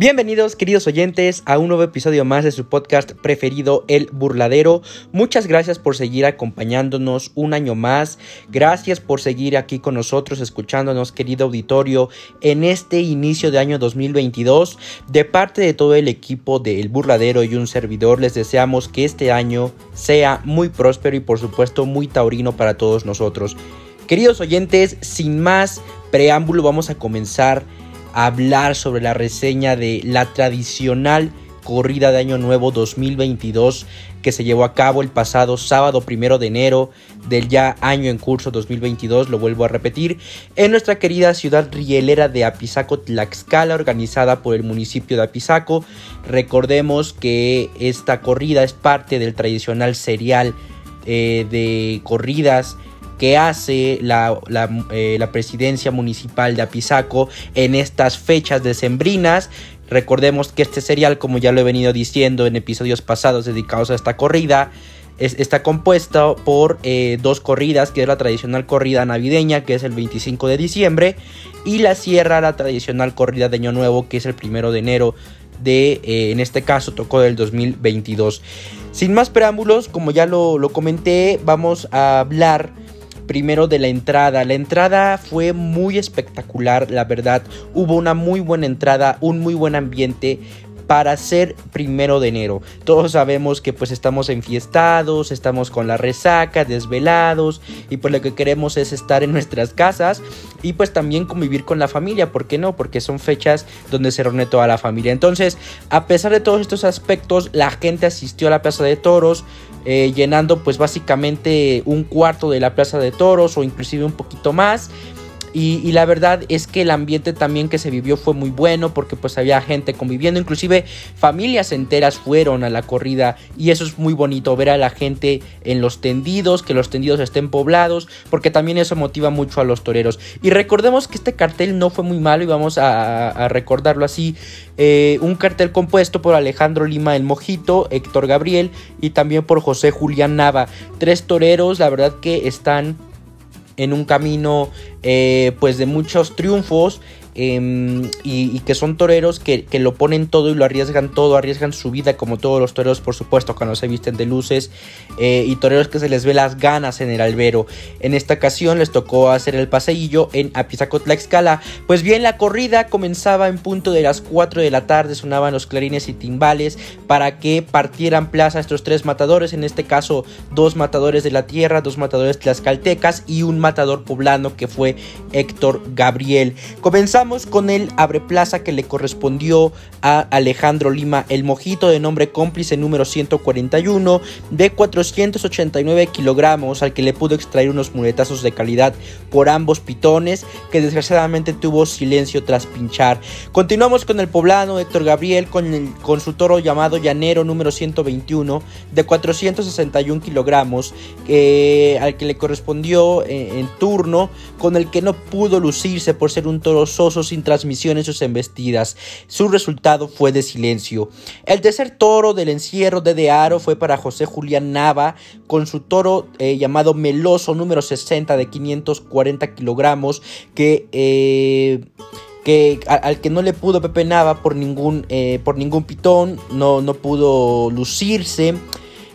Bienvenidos queridos oyentes a un nuevo episodio más de su podcast preferido El Burladero. Muchas gracias por seguir acompañándonos un año más. Gracias por seguir aquí con nosotros escuchándonos querido auditorio en este inicio de año 2022. De parte de todo el equipo de El Burladero y un servidor les deseamos que este año sea muy próspero y por supuesto muy taurino para todos nosotros. Queridos oyentes, sin más preámbulo vamos a comenzar hablar sobre la reseña de la tradicional corrida de Año Nuevo 2022 que se llevó a cabo el pasado sábado primero de enero del ya año en curso 2022, lo vuelvo a repetir, en nuestra querida ciudad rielera de Apizaco, Tlaxcala, organizada por el municipio de Apizaco. Recordemos que esta corrida es parte del tradicional serial eh, de corridas que hace la, eh, la, presidencia municipal de Apizaco en estas fechas decembrinas. Recordemos que este serial, como ya lo he venido diciendo en episodios pasados dedicados a esta corrida, está compuesto por eh, dos corridas, que es la tradicional corrida navideña, que es el 25 de diciembre, y la sierra, la tradicional corrida de Año Nuevo, que es el 1 de enero de, eh, en este caso, tocó del 2022. Sin más preámbulos, como ya lo, lo comenté, vamos a hablar primero de la entrada. La entrada fue muy espectacular, la verdad. Hubo una muy buena entrada, un muy buen ambiente para ser primero de enero. Todos sabemos que pues estamos enfiestados, estamos con la resaca, desvelados y pues lo que queremos es estar en nuestras casas y pues también convivir con la familia, ¿por qué no? Porque son fechas donde se reúne toda la familia. Entonces, a pesar de todos estos aspectos, la gente asistió a la Plaza de Toros, eh, llenando pues básicamente un cuarto de la Plaza de Toros o inclusive un poquito más. Y, la verdad es que el ambiente también que se vivió fue muy bueno porque pues había gente conviviendo, inclusive familias enteras fueron a la corrida y eso es muy bonito ver a la gente en los tendidos, que los tendidos estén poblados, porque también eso motiva mucho a los toreros. Y recordemos que este cartel no fue muy malo y vamos a, recordarlo así, eh, un cartel compuesto por Alejandro Lima el Mojito, Héctor Gabriel y también por José Julián Nava, tres toreros, la verdad que están en un camino eh, pues de muchos triunfos Em, y, que son toreros que, lo ponen todo y lo arriesgan todo, arriesgan su vida como todos los toreros, por supuesto, cuando se visten de luces, eh, y toreros que se les ve las ganas en el albero. En esta ocasión les tocó hacer el paseillo en Apizacotla Escala. Pues bien, la corrida comenzaba en punto de las 4 de la tarde, sonaban los clarines y timbales para que partieran plaza estos tres matadores, en este caso dos matadores de la tierra, dos matadores tlaxcaltecas y un matador poblano que fue Héctor Gabriel. Comenzamos con el abreplaza que le correspondió a Alejandro Lima el Mojito de nombre cómplice número 141 de 489 kilogramos al que le pudo extraer unos muletazos de calidad por ambos pitones que desgraciadamente tuvo silencio tras pinchar. Continuamos con el poblano Héctor Gabriel con, el, con su toro llamado Llanero número 121 de 461 kilogramos al que le correspondió en, en turno con el que no pudo lucirse por ser un toro soso sin transmisión en sus embestidas. Su resultado fue de silencio. El tercer toro del encierro de De Aro fue para José Julián Nava, con su toro eh, llamado Meloso número 60 de 540 kilogramos, que... Eh, que al que no le pudo Pepe Nava por ningún, eh, por ningún pitón, no, no pudo lucirse.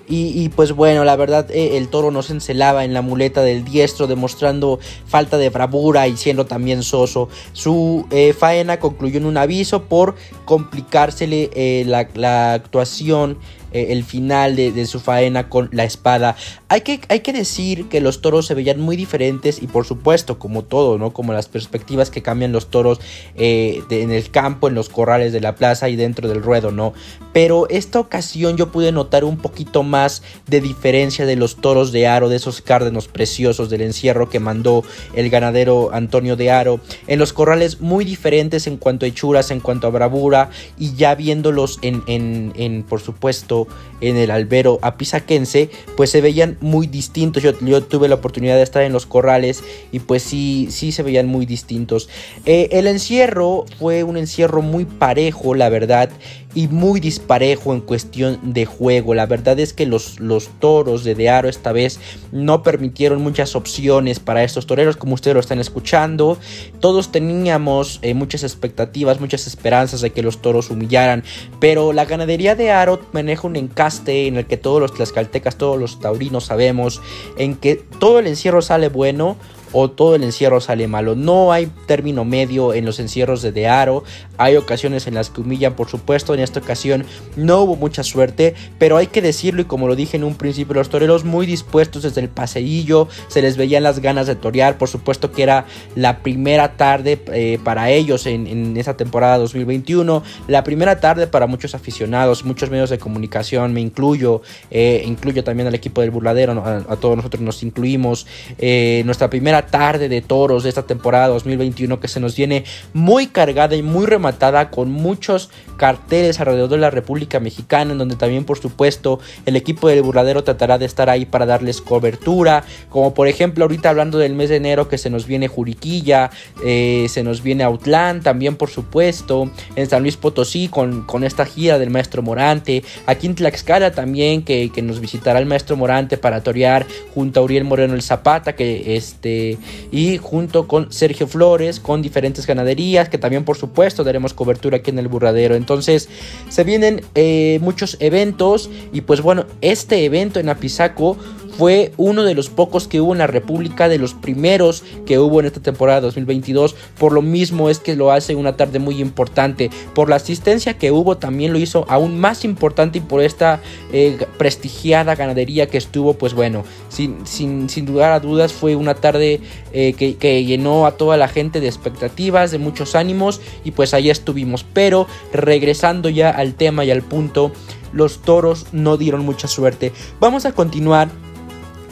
Y, pues bueno, la verdad eh, el toro no se encelaba en la muleta del diestro, demostrando falta de bravura y siendo también soso. Su eh, faena concluyó en un aviso por complicársele eh, la actuación eh, el final de, su faena con la espada. Hay que, hay que decir que los toros se veían muy diferentes y por supuesto, como todo, ¿no? Como las perspectivas que cambian los toros eh, en el campo, en los corrales de la plaza y dentro del ruedo, ¿no? Pero esta ocasión yo pude notar un poquito más de diferencia de los toros de aro, de esos cárdenos preciosos del encierro que mandó el ganadero Antonio de Aro. En los corrales muy diferentes en cuanto a hechuras, en cuanto a bravura y ya viéndolos en, en, en por supuesto, en el albero apizaquense, pues se veían muy distintos. Yo, tuve la oportunidad de estar en los corrales y pues sí, sí se veían muy distintos. Eh, el encierro fue un encierro muy parejo, la verdad. Y muy disparejo en cuestión de juego. La verdad es que los, los toros de Dearo esta vez no permitieron muchas opciones para estos toreros, como ustedes lo están escuchando. Todos teníamos eh, muchas expectativas, muchas esperanzas de que los toros humillaran, pero la ganadería de Aro maneja un encaste en el que todos los tlaxcaltecas, todos los taurinos sabemos, en que todo el encierro sale bueno o todo el encierro sale malo. No hay término medio en los encierros de Dearo. Hay ocasiones en las que humillan, por supuesto. En esta ocasión no hubo mucha suerte, pero hay que decirlo y como lo dije en un principio, los toreros muy dispuestos desde el paseillo, se les veían las ganas de torear. Por supuesto que era la primera tarde eh, para ellos en, esa temporada 2021, la primera tarde para muchos aficionados, muchos medios de comunicación, me incluyo, eh, incluyo también al equipo del burladero, a, todos nosotros nos incluimos. Eh, nuestra primera tarde de toros de esta temporada 2021 que se nos viene muy cargada y muy rematada con muchos carteles alrededor de la República Mexicana en donde también por supuesto el equipo del burladero tratará de estar ahí para darles cobertura como por ejemplo ahorita hablando del mes de enero que se nos viene Juriquilla eh, se nos viene Autlán también por supuesto en San Luis Potosí con, con esta gira del maestro Morante aquí en Tlaxcala también que, que nos visitará el maestro Morante para torear junto a Uriel Moreno el Zapata que este y junto con Sergio Flores con diferentes ganaderías que también por supuesto daremos cobertura aquí en el burradero. Entonces se vienen eh, muchos eventos y pues bueno este evento en Apizaco fue uno de los pocos que hubo en la República, de los primeros que hubo en esta temporada 2022. Por lo mismo es que lo hace una tarde muy importante. Por la asistencia que hubo también lo hizo aún más importante y por esta eh, prestigiada ganadería que estuvo, pues bueno, sin, sin, sin lugar a dudas fue una tarde eh, que, que llenó a toda la gente de expectativas, de muchos ánimos y pues ahí estuvimos. Pero regresando ya al tema y al punto, los toros no dieron mucha suerte. Vamos a continuar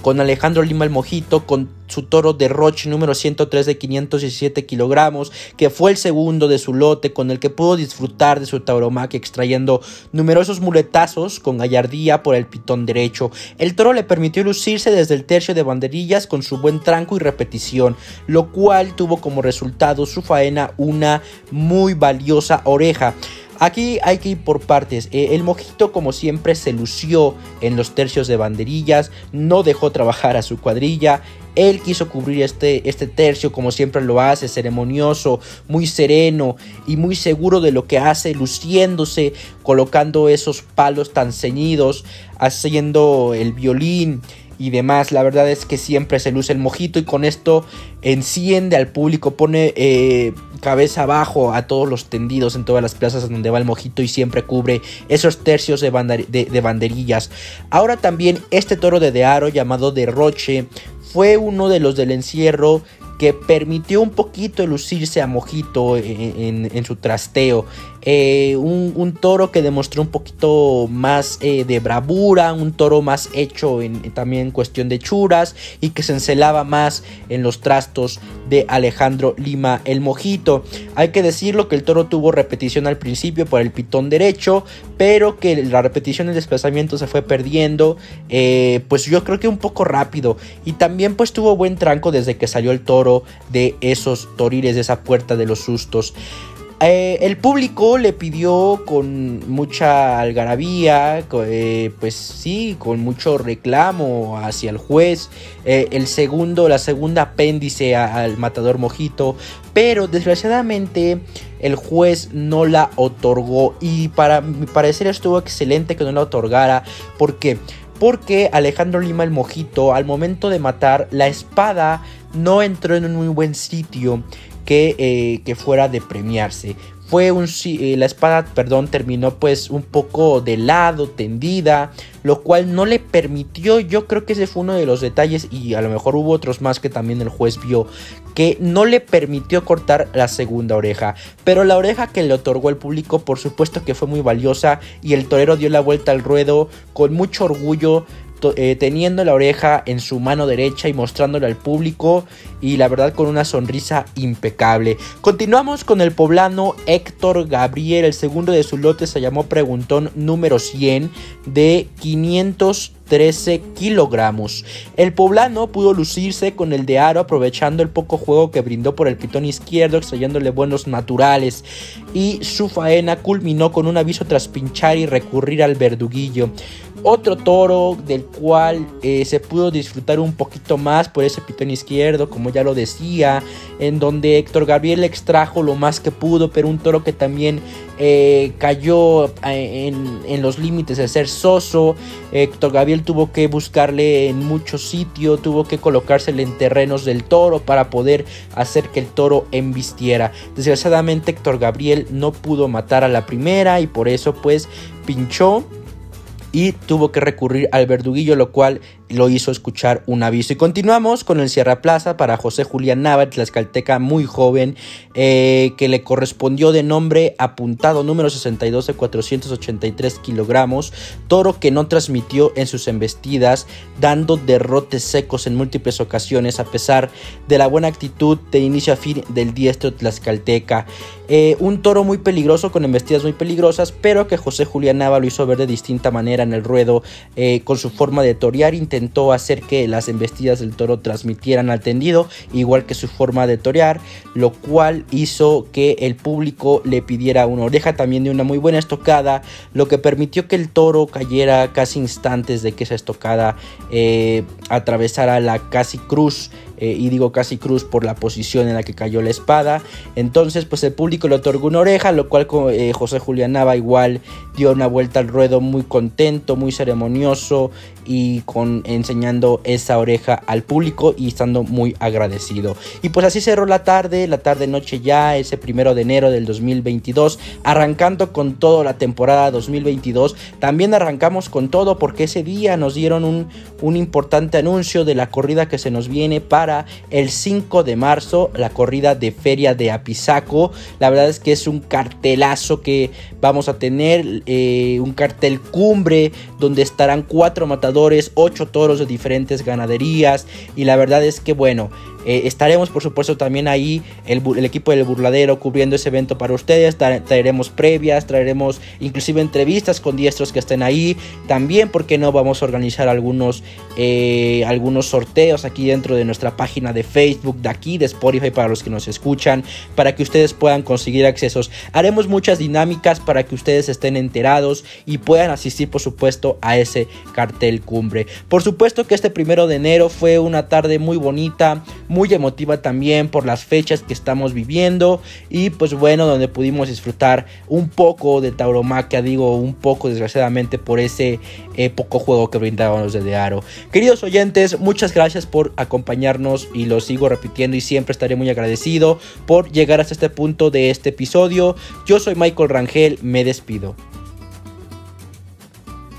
con Alejandro Lima el Mojito, con su toro de Roche número 103 de 517 kilogramos, que fue el segundo de su lote, con el que pudo disfrutar de su tauromaquia extrayendo numerosos muletazos con gallardía por el pitón derecho. El toro le permitió lucirse desde el tercio de banderillas con su buen tranco y repetición, lo cual tuvo como resultado su faena una muy valiosa oreja. Aquí hay que ir por partes. Eh, el mojito, como siempre, se lució en los tercios de banderillas, no dejó trabajar a su cuadrilla. Él quiso cubrir este, este tercio como siempre lo hace, ceremonioso, muy sereno y muy seguro de lo que hace, luciéndose, colocando esos palos tan ceñidos, haciendo el violín y demás. La verdad es que siempre se luce el mojito y con esto enciende al público, pone eh, cabeza abajo a todos los tendidos en todas las plazas donde va el mojito y siempre cubre esos tercios de, de, banderillas. Ahora también este toro de Dearo llamado Derroche fue uno de los del encierro que permitió un poquito lucirse a Mojito en, su trasteo. Eh, un, toro que demostró un poquito más eh, de bravura, un toro más hecho en, también en cuestión de churas y que se encelaba más en los trastos de Alejandro Lima el Mojito. Hay que decirlo que el toro tuvo repetición al principio por el pitón derecho, pero que la repetición del desplazamiento se fue perdiendo, eh, pues yo creo que un poco rápido y también pues tuvo buen tranco desde que salió el toro de esos toriles, de esa puerta de los sustos. Eh, el público le pidió con mucha algarabía, eh, pues sí, con mucho reclamo hacia el juez, eh, el segundo, la segunda apéndice al matador mojito, pero desgraciadamente el juez no la otorgó y para mi parecer estuvo excelente que no la otorgara, porque porque Alejandro Lima el Mojito al momento de matar la espada no entró en un muy buen sitio que, eh, que fuera de premiarse. Fue un, eh, la espada, perdón, terminó pues un poco de lado, tendida, lo cual no le permitió, yo creo que ese fue uno de los detalles y a lo mejor hubo otros más que también el juez vio, que no le permitió cortar la segunda oreja. Pero la oreja que le otorgó el público, por supuesto que fue muy valiosa y el torero dio la vuelta al ruedo con mucho orgullo eh, teniendo la oreja en su mano derecha y mostrándole al público y la verdad con una sonrisa impecable. Continuamos con el poblano Héctor Gabriel, el segundo de su lote se llamó Preguntón número 100 de 500 13 kilogramos. El poblano pudo lucirse con el de aro aprovechando el poco juego que brindó por el pitón izquierdo, extrayéndole buenos naturales y su faena culminó con un aviso tras pinchar y recurrir al verduguillo. Otro toro del cual eh, se pudo disfrutar un poquito más por ese pitón izquierdo, como ya lo decía, en donde Héctor Gabriel extrajo lo más que pudo, pero un toro que también eh, cayó eh, en, en, los límites de ser soso. Héctor Gabriel tuvo que buscarle en muchos sitios, tuvo que colocársele en terrenos del toro para poder hacer que el toro embistiera. Desgraciadamente Héctor Gabriel no pudo matar a la primera y por eso pues pinchó y tuvo que recurrir al verduguillo, lo cual lo hizo escuchar un aviso. Y continuamos con el Sierra Plaza para José Julián Nava, tlaxcalteca muy joven, eh, que le correspondió de nombre apuntado número 62 de 483 kilogramos, toro que no transmitió en sus embestidas, dando derrotes secos en múltiples ocasiones, a pesar de la buena actitud de inicio a fin del diestro tlaxcalteca. Eh, un toro muy peligroso, con embestidas muy peligrosas, pero que José Julián Nava lo hizo ver de distinta manera en el ruedo, eh, con su forma de torear, intentó hacer que las embestidas del toro transmitieran al tendido, igual que su forma de torear, lo cual hizo que el público le pidiera una oreja también de una muy buena estocada, lo que permitió que el toro cayera casi instantes de que esa estocada eh, atravesara la casi cruz eh, y digo casi cruz por la posición en la que cayó la espada. Entonces, pues el público le otorgó una oreja, lo cual eh, José Julián Nava igual dio una vuelta al ruedo muy contento, muy ceremonioso y con enseñando esa oreja al público y estando muy agradecido. Y pues así cerró la tarde, la tarde noche ya, ese primero de enero del 2022, arrancando con toda la temporada 2022. También arrancamos con todo porque ese día nos dieron un, un importante anuncio de la corrida que se nos viene para el 5 de marzo, la corrida de Feria de Apizaco. La verdad es que es un cartelazo que vamos a tener, eh, un cartel cumbre donde estarán cuatro matadores, ocho toros de diferentes ganaderías. Y la verdad es que, bueno, eh, estaremos, por supuesto, también ahí, el, equipo del burladero, cubriendo ese evento para ustedes. traeremos previas, traeremos inclusive entrevistas con diestros que estén ahí. También, porque no vamos a organizar algunos, eh, algunos sorteos aquí dentro de nuestra página de Facebook, de aquí, de Spotify, para los que nos escuchan, para que ustedes puedan conseguir accesos. Haremos muchas dinámicas para que ustedes estén enterados y puedan asistir, por supuesto, a ese cartel cumbre. Por supuesto que este primero de enero fue una tarde muy bonita muy emotiva también por las fechas que estamos viviendo y pues bueno, donde pudimos disfrutar un poco de tauromaquia, digo un poco desgraciadamente por ese eh, poco juego que brindaban los Aro. Queridos oyentes, muchas gracias por acompañarnos y lo sigo repitiendo y siempre estaré muy agradecido por llegar hasta este punto de este episodio. Yo soy Michael Rangel, me despido.